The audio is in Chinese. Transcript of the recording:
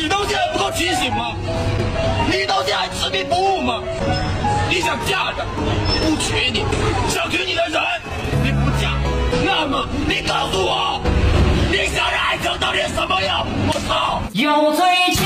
你到现在不够清醒吗？你到现在还执迷不悟吗？你想嫁的不娶你，想娶你的人你不嫁，那么你告诉我，你想的爱情到底什么样？我操！有罪。